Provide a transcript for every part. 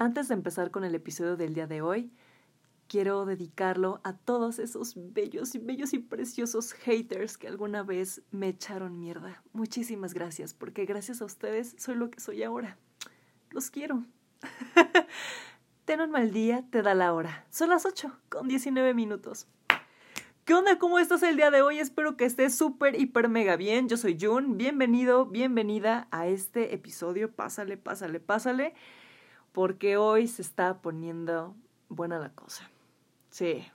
Antes de empezar con el episodio del día de hoy, quiero dedicarlo a todos esos bellos y bellos y preciosos haters que alguna vez me echaron mierda. Muchísimas gracias, porque gracias a ustedes soy lo que soy ahora. Los quiero. Ten un mal día, te da la hora. Son las 8 con 19 minutos. ¿Qué onda? ¿Cómo estás el día de hoy? Espero que estés súper, hiper, mega bien. Yo soy Jun. Bienvenido, bienvenida a este episodio. Pásale, pásale, pásale. Porque hoy se está poniendo buena la cosa. Sí,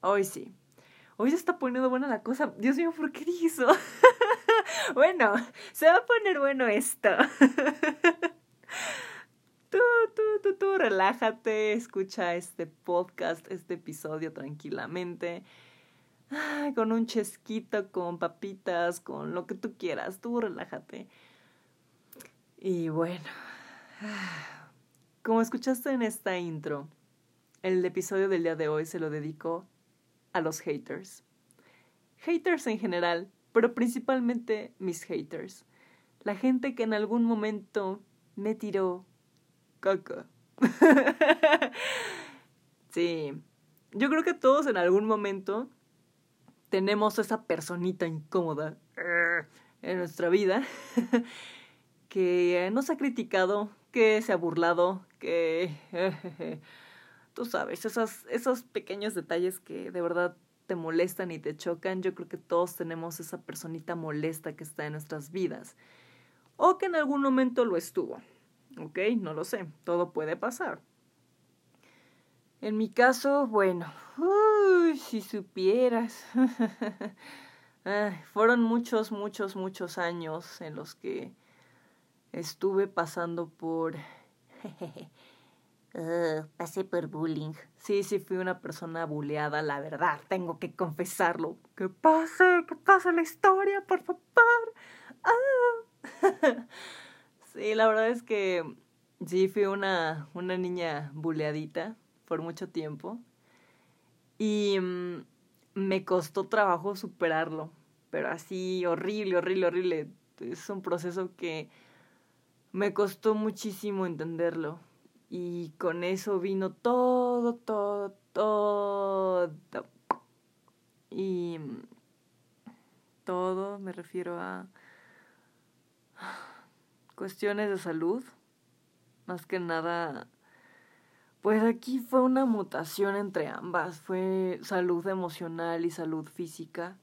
hoy sí. Hoy se está poniendo buena la cosa. Dios mío, ¿por qué dije eso? bueno, se va a poner bueno esto. tú, tú, tú, tú, relájate, escucha este podcast, este episodio tranquilamente con un chesquito, con papitas, con lo que tú quieras, tú relájate. Y bueno, como escuchaste en esta intro, el episodio del día de hoy se lo dedico a los haters. Haters en general, pero principalmente mis haters. La gente que en algún momento me tiró caca. sí, yo creo que todos en algún momento tenemos esa personita incómoda en nuestra vida que nos ha criticado, que se ha burlado, que tú sabes, esos, esos pequeños detalles que de verdad te molestan y te chocan, yo creo que todos tenemos esa personita molesta que está en nuestras vidas. O que en algún momento lo estuvo. ¿Ok? No lo sé. Todo puede pasar. En mi caso, bueno, uy, si supieras. fueron muchos, muchos, muchos años en los que estuve pasando por... Uh, pasé por bullying. Sí, sí, fui una persona bulleada, la verdad, tengo que confesarlo. ¿Qué pasa? ¿Qué pasa la historia, por favor? Ah. sí, la verdad es que sí, fui una, una niña bulleadita por mucho tiempo. Y mm, me costó trabajo superarlo, pero así horrible, horrible, horrible. Es un proceso que me costó muchísimo entenderlo. Y con eso vino todo, todo, todo. Y todo me refiero a cuestiones de salud, más que nada pues aquí fue una mutación entre ambas, fue salud emocional y salud física,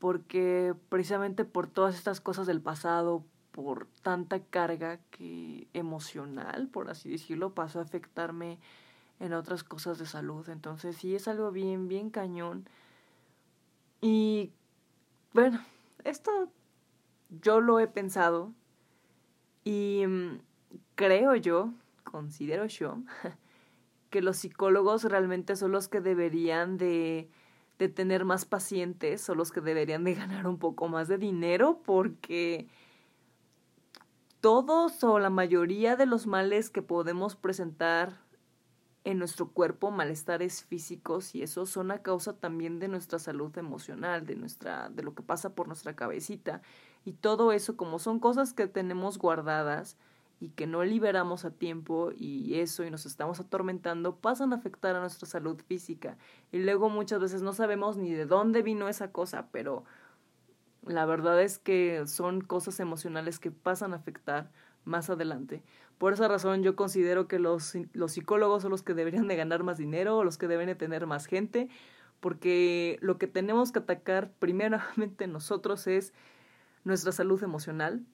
porque precisamente por todas estas cosas del pasado, por tanta carga que emocional, por así decirlo, pasó a afectarme en otras cosas de salud. Entonces sí es algo bien, bien cañón. Y bueno, esto yo lo he pensado y mm, creo yo, considero yo, que los psicólogos realmente son los que deberían de, de tener más pacientes, son los que deberían de ganar un poco más de dinero porque todos o la mayoría de los males que podemos presentar en nuestro cuerpo, malestares físicos y eso son a causa también de nuestra salud emocional, de nuestra de lo que pasa por nuestra cabecita. Y todo eso como son cosas que tenemos guardadas, y que no liberamos a tiempo y eso y nos estamos atormentando pasan a afectar a nuestra salud física. Y luego muchas veces no sabemos ni de dónde vino esa cosa, pero la verdad es que son cosas emocionales que pasan a afectar más adelante. Por esa razón yo considero que los, los psicólogos son los que deberían de ganar más dinero, los que deben de tener más gente, porque lo que tenemos que atacar primeramente nosotros es nuestra salud emocional,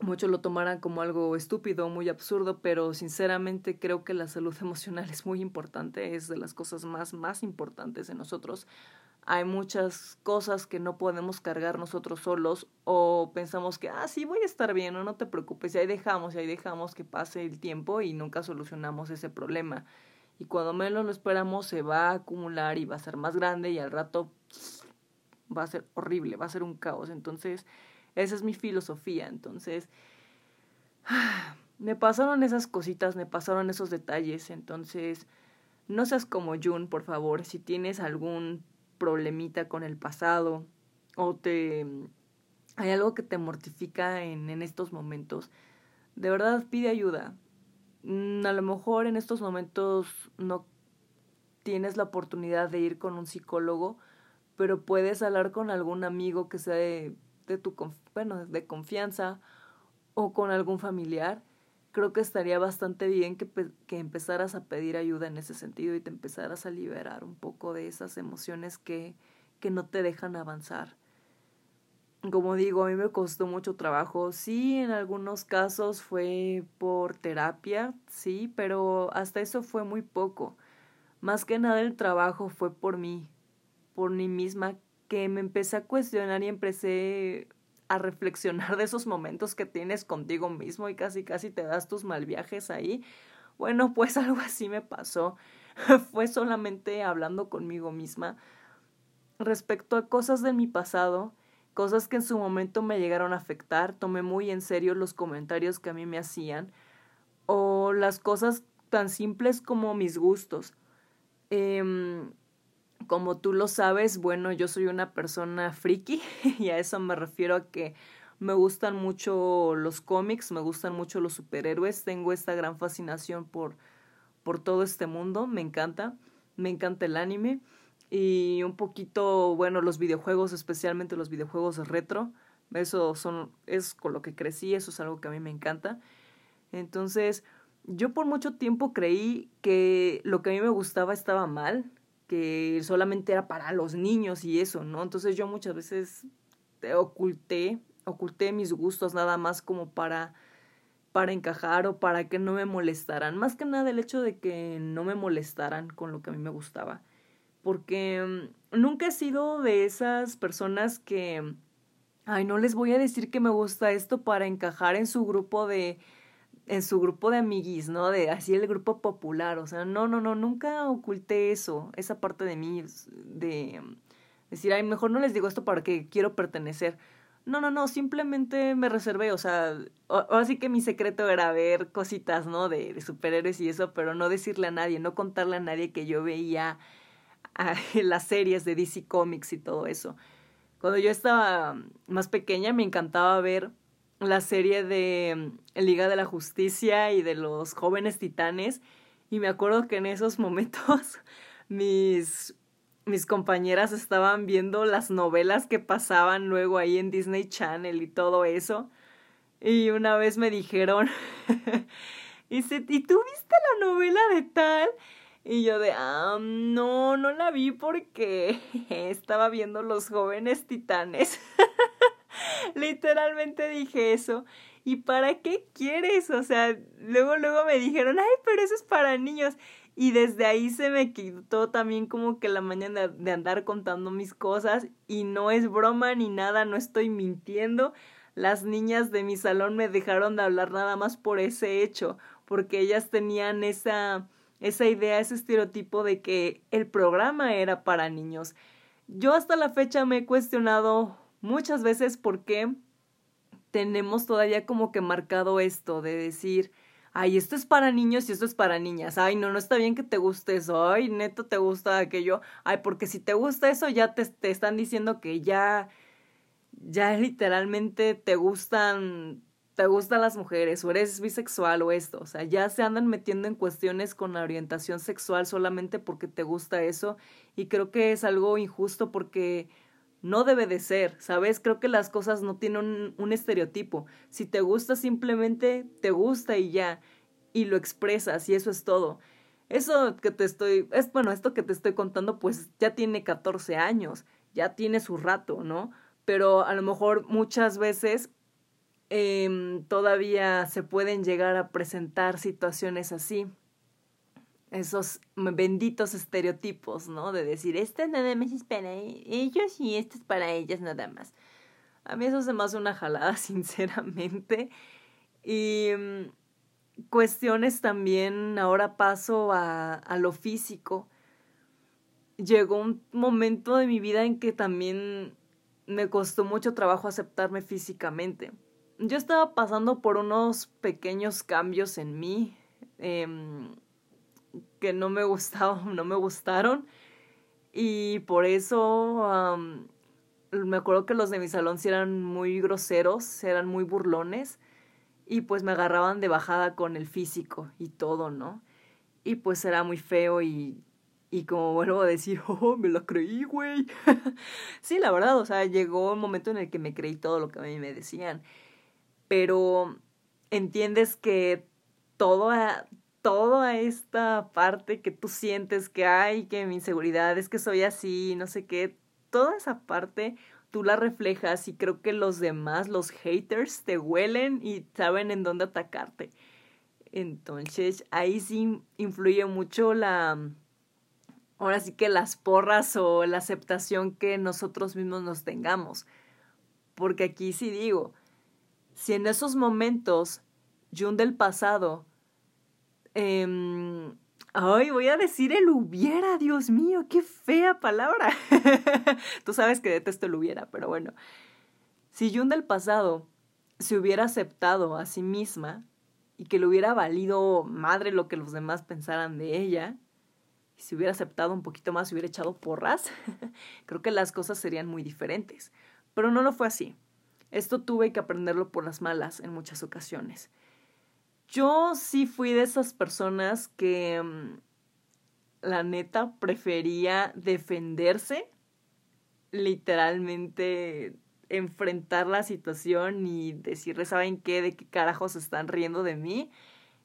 muchos lo tomarán como algo estúpido, muy absurdo, pero sinceramente creo que la salud emocional es muy importante, es de las cosas más, más importantes en nosotros. Hay muchas cosas que no podemos cargar nosotros solos o pensamos que, ah, sí, voy a estar bien, o no te preocupes, y ahí dejamos, y ahí dejamos que pase el tiempo y nunca solucionamos ese problema. Y cuando menos lo esperamos se va a acumular y va a ser más grande y al rato va a ser horrible, va a ser un caos. Entonces, esa es mi filosofía. Entonces, me pasaron esas cositas, me pasaron esos detalles. Entonces, no seas como Jun, por favor. Si tienes algún problemita con el pasado o te hay algo que te mortifica en, en estos momentos, de verdad pide ayuda. mm, a lo mejor en estos momentos no tienes la oportunidad de ir con un psicólogo, pero puedes hablar con algún amigo que sea de, de tu bueno, de confianza o con algún familiar. Creo que estaría bastante bien que, que empezaras a pedir ayuda en ese sentido y te empezaras a liberar un poco de esas emociones que, que no te dejan avanzar como digo, a mí me costó mucho trabajo. Sí, en algunos casos fue por terapia, sí, pero hasta eso fue muy poco. Más que nada el trabajo fue por mí, por mí misma, que me empecé a cuestionar y empecé a reflexionar de esos momentos que tienes contigo mismo y casi casi te das tus mal viajes ahí. Bueno, pues algo así me pasó. fue solamente hablando conmigo misma respecto a cosas de mi pasado cosas que en su momento me llegaron a afectar, tomé muy en serio los comentarios que a mí me hacían, o las cosas tan simples como mis gustos. Em, como tú lo sabes, bueno, yo soy una persona friki y a eso me refiero a que me gustan mucho los cómics, me gustan mucho los superhéroes, tengo esta gran fascinación por, por todo este mundo, me encanta, me encanta el anime y un poquito, bueno, los videojuegos, especialmente los videojuegos retro. Eso son, es con lo que crecí, eso es algo que a mí me encanta. Entonces, yo por mucho tiempo creí que lo que a mí me gustaba estaba mal, que solamente era para los niños y eso, ¿no? Entonces yo muchas veces oculté, oculté mis gustos nada más como para para encajar o para que no me molestaran. Más que nada el hecho de que no me molestaran con lo que a mí me gustaba porque mm, nunca he sido de esas personas que, ay, no les voy a decir que me gusta esto para encajar en su grupo de, en su grupo de amiguis, ¿no? De así el grupo popular, o sea, no, no, no, nunca oculté eso, esa parte de mí, de decir, ay, mejor no les digo esto para que quiero pertenecer. No, no, no, simplemente me reservé, o sea, así que mi secreto era ver cositas, ¿no? De, de superhéroes y eso, pero no decirle a nadie, no contarle a nadie que yo veía las series de DC Comics y todo eso. Cuando yo estaba más pequeña me encantaba ver la serie de mm, Liga de la Justicia y de los jóvenes titanes y me acuerdo que en esos momentos mis mis compañeras estaban viendo las novelas que pasaban luego ahí en Disney Channel y todo eso. Y una vez me dijeron, ¿y, ¿y tú viste la novela de tal? Y yo de, ah, no, no la vi porque estaba viendo los jóvenes titanes. Literalmente dije eso. ¿Y para qué quieres? O sea, luego, luego me dijeron, ay, pero eso es para niños. Y desde ahí se me quitó también como que la mañana de andar contando mis cosas. Y no es broma ni nada, no estoy mintiendo. Las niñas de mi salón me dejaron de hablar nada más por ese hecho, porque ellas tenían esa esa idea, ese estereotipo de que el programa era para niños. Yo hasta la fecha me he cuestionado muchas veces por qué tenemos todavía como que marcado esto de decir, ay, esto es para niños y esto es para niñas. Ay, no, no está bien que te guste eso. Ay, neto, te gusta aquello. Ay, porque si te gusta eso, ya te, te están diciendo que ya, ya literalmente te gustan te gustan las mujeres o eres bisexual o esto, o sea, ya se andan metiendo en cuestiones con la orientación sexual solamente porque te gusta eso y creo que es algo injusto porque no debe de ser, ¿sabes? Creo que las cosas no tienen un, estereotipo. Si te gusta simplemente te gusta y ya y lo expresas y eso es todo. Eso que te estoy, es bueno, esto que te estoy contando pues ya tiene 14 años, ya tiene su rato, ¿no? Pero a lo mejor muchas veces eh, todavía se pueden llegar a presentar situaciones así. Esos benditos estereotipos, ¿no? De decir, este nada más es para ellos y este es para ellas nada más. A mí eso se me hace una jalada, sinceramente. Y mm, cuestiones también, ahora paso a, a lo físico. Llegó un momento de mi vida en que también me costó mucho trabajo aceptarme físicamente yo estaba pasando por unos pequeños cambios en mí em, que no me gustaban, no me gustaron. Y por eso me acuerdo que los de mi salón sí eran muy groseros, eran muy burlones. y pues me agarraban de bajada con el físico y todo, ¿no? Y pues era muy feo y, y como vuelvo a decir, oh, me la creí, güey. sí, la verdad, o sea, llegó un momento en el que me creí todo lo que a mí me decían. Pero entiendes que toda, toda esta parte que tú sientes que hay, que mi inseguridad es que soy así, no sé qué, toda esa parte tú la reflejas y creo que los demás, los haters, te huelen y saben en dónde atacarte. Entonces, ahí sí influye mucho la, ahora sí que las porras o la aceptación que nosotros mismos nos tengamos. Porque aquí sí digo, si en esos momentos Jun del pasado, eh, ay, voy a decir el hubiera, Dios mío, qué fea palabra. Tú sabes que detesto el hubiera, pero bueno. Si Jun del pasado se hubiera aceptado a sí misma y que le hubiera valido madre lo que los demás pensaran de ella, si hubiera aceptado un poquito más, hubiera echado porras, creo que las cosas serían muy diferentes. Pero no lo fue así. Esto tuve que aprenderlo por las malas en muchas ocasiones. Yo sí fui de esas personas que mm, la neta prefería defenderse, literalmente enfrentar la situación y decirle, ¿saben qué? ¿De qué carajos están riendo de mí?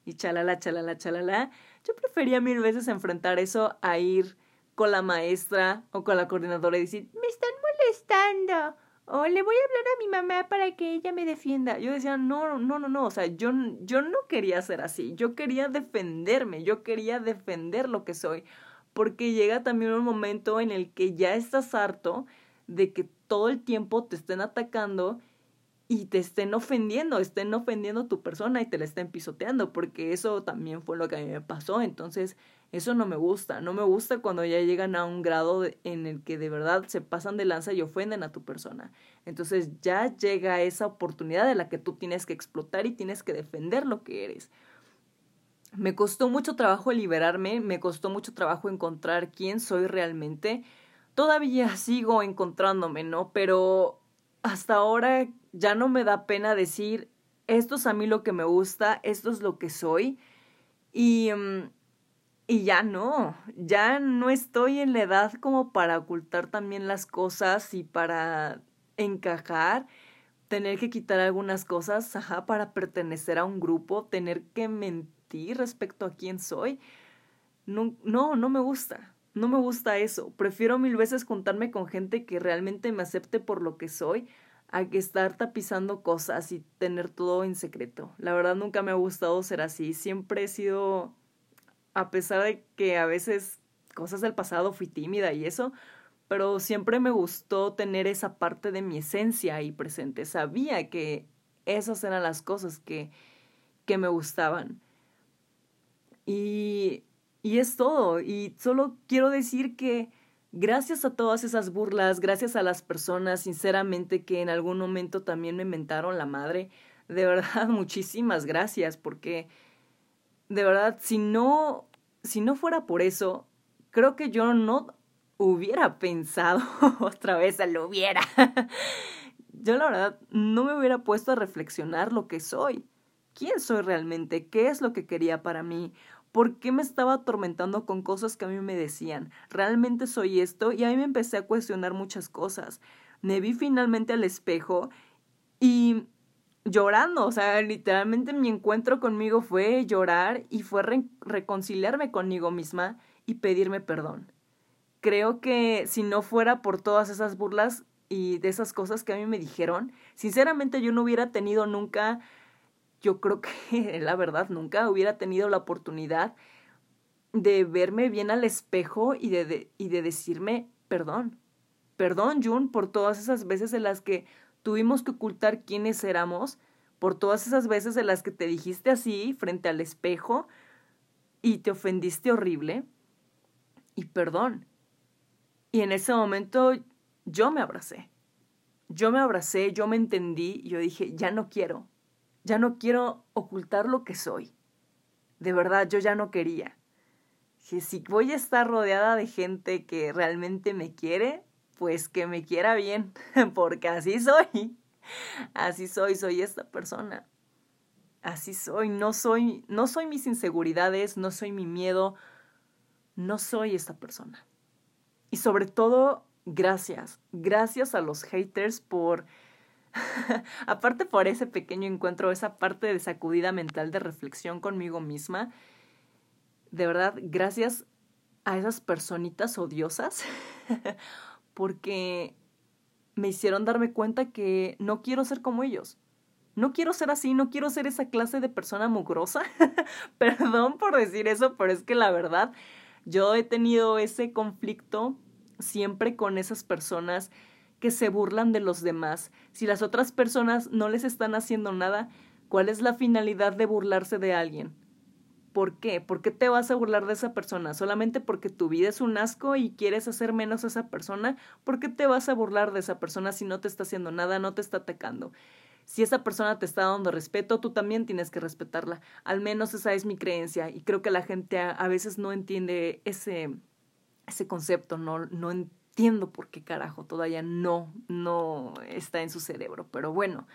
Y chalala, chalala, chalala. Yo prefería mil veces enfrentar eso a ir con la maestra o con la coordinadora y decir, me están molestando o le voy a hablar a mi mamá para que ella me defienda. Yo decía, no, no, no, no, o sea, yo, yo no quería ser así, yo quería defenderme, yo quería defender lo que soy, porque llega también un momento en el que ya estás harto de que todo el tiempo te estén atacando y te estén ofendiendo, estén ofendiendo tu persona y te la estén pisoteando, porque eso también fue lo que a mí me pasó. Entonces, eso no me gusta. No me gusta cuando ya llegan a un grado en el que de verdad se pasan de lanza y ofenden a tu persona. Entonces, ya llega esa oportunidad de la que tú tienes que explotar y tienes que defender lo que eres. Me costó mucho trabajo liberarme, me costó mucho trabajo encontrar quién soy realmente. Todavía sigo encontrándome, ¿no? Pero hasta ahora ya no me da pena decir, esto es a mí lo que me gusta, esto es lo que soy. Y, mm, y ya no, ya no estoy en la edad como para ocultar también las cosas y para encajar, tener que quitar algunas cosas, ajá, para pertenecer a un grupo, tener que mentir respecto a quién soy. No, no, no me gusta. No me gusta eso. Prefiero mil veces juntarme con gente que realmente me acepte por lo que soy a que estar tapizando cosas y tener todo en secreto. La verdad nunca me ha gustado ser así. Siempre he sido, a pesar de que a veces cosas del pasado fui tímida y eso, pero siempre me gustó tener esa parte de mi esencia ahí presente. Sabía que esas eran las cosas que, que me gustaban. Y y es todo. Y solo quiero decir que gracias a todas esas burlas, gracias a las personas, sinceramente, que en algún momento también me mentaron la madre, de verdad, muchísimas gracias, porque de verdad, si no, si no fuera por eso, creo que yo no hubiera pensado otra vez lo hubiera. yo la verdad no me hubiera puesto a reflexionar lo que soy. ¿Quién soy realmente? ¿Qué es lo que quería para mí? ¿Por qué me estaba atormentando con cosas que a mí me decían? ¿Realmente soy esto? Y ahí me empecé a cuestionar muchas cosas. Me vi finalmente al espejo y llorando, o sea, literalmente mi encuentro conmigo fue llorar y fue reconciliarme conmigo misma y pedirme perdón. Creo que si no fuera por todas esas burlas y de esas cosas que a mí me dijeron, sinceramente yo no hubiera tenido nunca yo creo que la verdad nunca hubiera tenido la oportunidad de verme bien al espejo y de, y de decirme perdón. Perdón, Jun, por todas esas veces en las que tuvimos que ocultar quiénes éramos, por todas esas veces en las que te dijiste así frente al espejo y te ofendiste horrible. Y perdón. Y en ese momento yo me abracé. Yo me abracé, yo me entendí yo dije, ya no quiero, ya no quiero ocultar lo que soy. De verdad, yo ya no quería. Que si voy a estar rodeada de gente que realmente me quiere, pues que me quiera bien, porque así soy. Así soy, soy esta persona. Así soy, no soy, no soy mis inseguridades, no soy mi miedo, no soy esta persona. Y sobre todo, gracias, gracias a los haters por, aparte por ese pequeño encuentro, esa parte de sacudida mental de reflexión conmigo misma, de verdad, gracias a esas personitas odiosas, porque me hicieron darme cuenta que no quiero ser como ellos. No quiero ser así, no quiero ser esa clase de persona mugrosa. Perdón por decir eso, pero es que la verdad, yo he tenido ese conflicto siempre con esas personas que se burlan de los demás. Si las otras personas no les están haciendo nada, ¿cuál es la finalidad de burlarse de alguien? ¿Por qué? ¿Por qué te vas a burlar de esa persona? ¿Solamente porque tu vida es un asco y quieres hacer menos a esa persona? ¿Por qué te vas a burlar de esa persona si no te está haciendo nada, no te está atacando? Si esa persona te está dando respeto, tú también tienes que respetarla. Al menos esa es mi creencia y creo que la gente a, veces no entiende ese, ese concepto, no, no entiendo por qué carajo todavía no, no está en su cerebro. Pero bueno,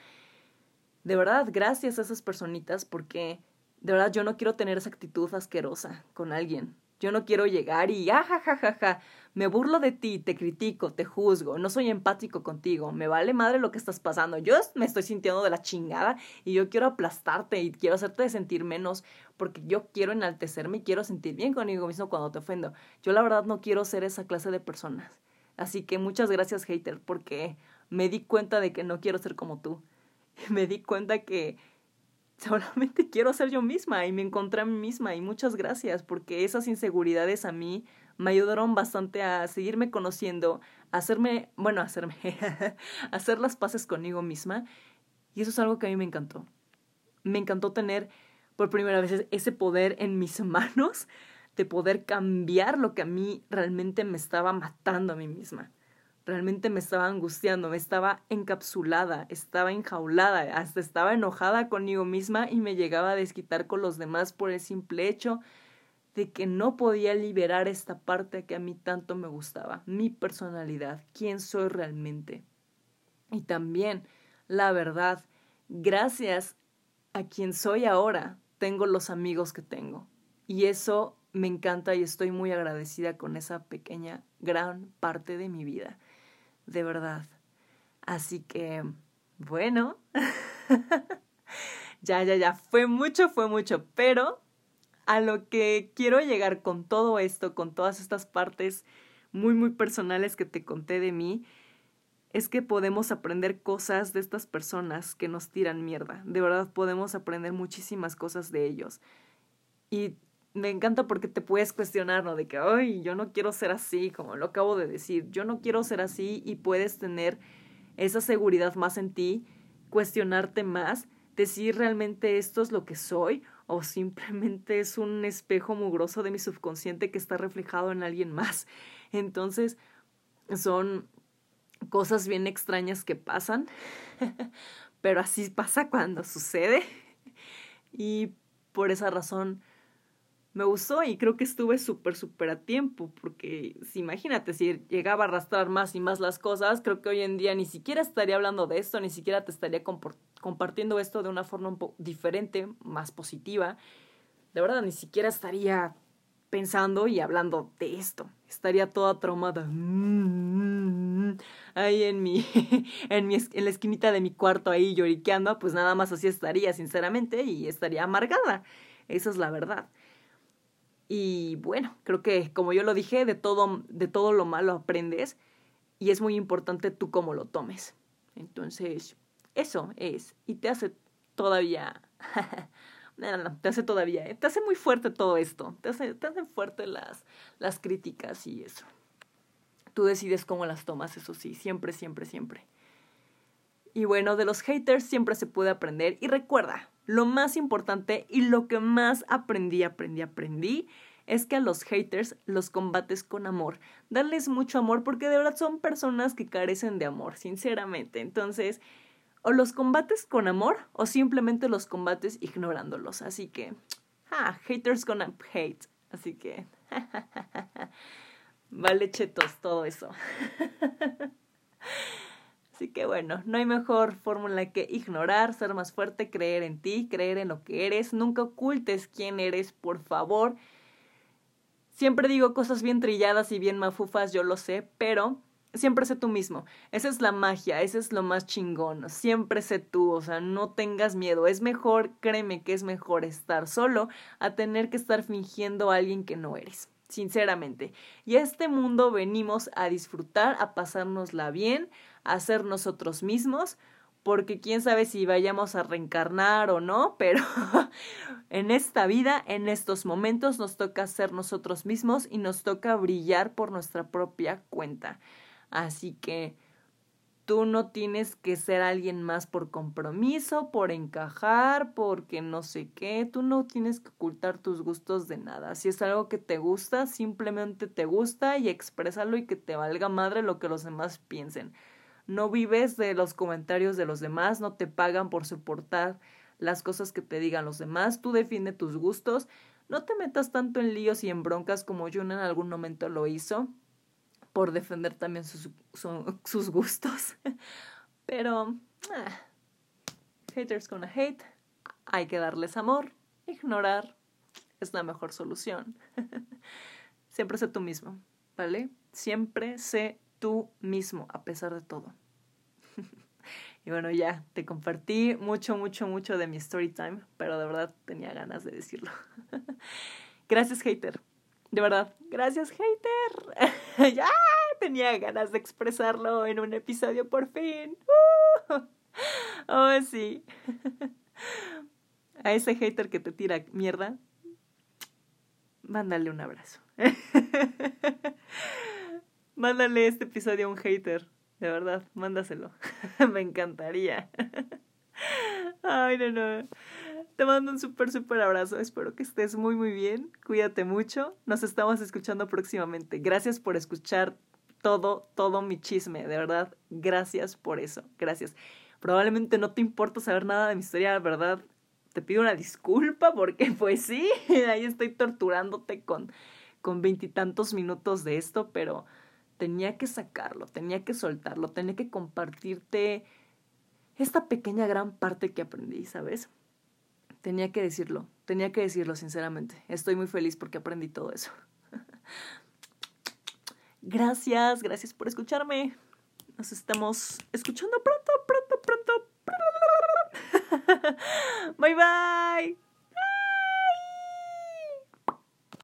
de verdad, gracias a esas personitas porque de verdad, yo no quiero tener esa actitud asquerosa con alguien. Yo no quiero llegar y, ah, ja, ja, ja, ja, me burlo de ti, te critico, te juzgo, no soy empático contigo, me vale madre lo que estás pasando. Yo me estoy sintiendo de la chingada y yo quiero aplastarte y quiero hacerte sentir menos porque yo quiero enaltecerme y quiero sentir bien conmigo mismo cuando te ofendo. Yo la verdad no quiero ser esa clase de personas. Así que muchas gracias, hater, porque me di cuenta de que no quiero ser como tú. Me di cuenta que solamente quiero ser yo misma y me encontré a mí misma y muchas gracias porque esas inseguridades a mí me ayudaron bastante a seguirme conociendo, a hacerme, bueno, a hacerme, hacer las paces conmigo misma y eso es algo que a mí me encantó. Me encantó tener por primera vez ese poder en mis manos de poder cambiar lo que a mí realmente me estaba matando a mí misma realmente me estaba angustiando, me estaba encapsulada, estaba enjaulada, hasta estaba enojada conmigo misma y me llegaba a desquitar con los demás por el simple hecho de que no podía liberar esta parte que a mí tanto me gustaba, mi personalidad, quién soy realmente. Y también, la verdad, gracias a quien soy ahora, tengo los amigos que tengo. Y eso me encanta y estoy muy agradecida con esa pequeña, gran parte de mi vida de verdad. Así que, bueno, ya, ya, ya, fue mucho, fue mucho, pero a lo que quiero llegar con todo esto, con todas estas partes muy, muy personales que te conté de mí, es que podemos aprender cosas de estas personas que nos tiran mierda. De verdad podemos aprender muchísimas cosas de ellos. Y me encanta porque te puedes cuestionar, ¿no? De que, ay, yo no quiero ser así, como lo acabo de decir, yo no quiero ser así y puedes tener esa seguridad más en ti, cuestionarte más, decir realmente esto es lo que soy o simplemente es un espejo mugroso de mi subconsciente que está reflejado en alguien más. Entonces, son cosas bien extrañas que pasan, pero así pasa cuando sucede. Y por esa razón me gustó y creo que estuve súper, súper a tiempo, porque si imagínate, si llegaba a arrastrar más y más las cosas, creo que hoy en día ni siquiera estaría hablando de esto, ni siquiera te estaría compartiendo esto de una forma un poco diferente, más positiva. De verdad, ni siquiera estaría pensando y hablando de esto. Estaría toda traumada. Ahí en mi, en mi, en la esquinita de mi cuarto ahí lloriqueando, pues nada más así estaría, sinceramente, y estaría amargada. Esa es la verdad. Y bueno, creo que como yo lo dije, de todo, de todo lo malo aprendes y es muy importante tú cómo lo tomes. Entonces, eso es. Y te hace todavía... no, no, te hace todavía... ¿eh? Te hace muy fuerte todo esto. Te hace, te hacen fuerte las, las críticas y eso. Tú decides cómo las tomas, eso sí, siempre, siempre, siempre. Y bueno, de los haters siempre se puede aprender. Y recuerda, lo más importante y lo que más aprendí, aprendí, aprendí, es que a los haters los combates con amor. Darles mucho amor porque de verdad son personas que carecen de amor, sinceramente. Entonces, o los combates con amor o simplemente los combates ignorándolos. Así que, ah, haters gonna hate. Así que, vale chetos todo eso. Así que bueno, no hay mejor fórmula que ignorar, ser más fuerte, creer en ti, creer en lo que eres. Nunca ocultes quién eres, por favor. Siempre digo cosas bien trilladas y bien mafufas, yo lo sé, pero siempre sé tú mismo. Esa es la magia, ese es lo más chingón. Siempre sé tú, o sea, no tengas miedo. Es mejor, créeme que es mejor estar solo a tener que estar fingiendo a alguien que no eres sinceramente. Y a este mundo venimos a disfrutar, a pasárnosla bien, a ser nosotros mismos, porque quién sabe si vayamos a reencarnar o no, pero en esta vida, en estos momentos, nos toca ser nosotros mismos y nos toca brillar por nuestra propia cuenta. Así que Tú no tienes que ser alguien más por compromiso, por encajar, porque no sé qué. Tú no tienes que ocultar tus gustos de nada. Si es algo que te gusta, simplemente te gusta y exprésalo y que te valga madre lo que los demás piensen. No vives de los comentarios de los demás, no te pagan por soportar las cosas que te digan los demás. Tú define tus gustos. No te metas tanto en líos y en broncas como Jun en algún momento lo hizo por defender también sus, gustos. Pero, ah, haters gonna hate, hay que darles amor, ignorar es la mejor solución. Siempre sé tú mismo, ¿vale? Siempre sé tú mismo, a pesar de todo. y bueno, ya, te compartí mucho, mucho, mucho de mi story time, pero de verdad tenía ganas de decirlo. Gracias, hater. De verdad, gracias, hater. ya tenía ganas de expresarlo en un episodio por fin. Oh, sí. A ese hater que te tira mierda, mándale un abrazo. Mándale este episodio a un hater. De verdad, mándaselo. Me encantaría. Ay, no, no. Te mando un súper, súper abrazo. Espero que estés muy, muy bien. Cuídate mucho. Nos estamos escuchando próximamente. Gracias por escuchar todo, todo mi chisme. De verdad, gracias por eso. Gracias. Probablemente no te importa saber nada de mi historia, ¿verdad? Te pido una disculpa porque pues sí, ahí estoy torturándote con con veintitantos minutos de esto, pero tenía que sacarlo, tenía que soltarlo, tenía que compartirte esta pequeña gran parte que aprendí, ¿sabes? Tenía que decirlo, tenía que decirlo sinceramente. Estoy muy feliz porque aprendí todo eso. Gracias, gracias por escucharme. Nos estamos escuchando pronto, pronto, pronto. Bye bye.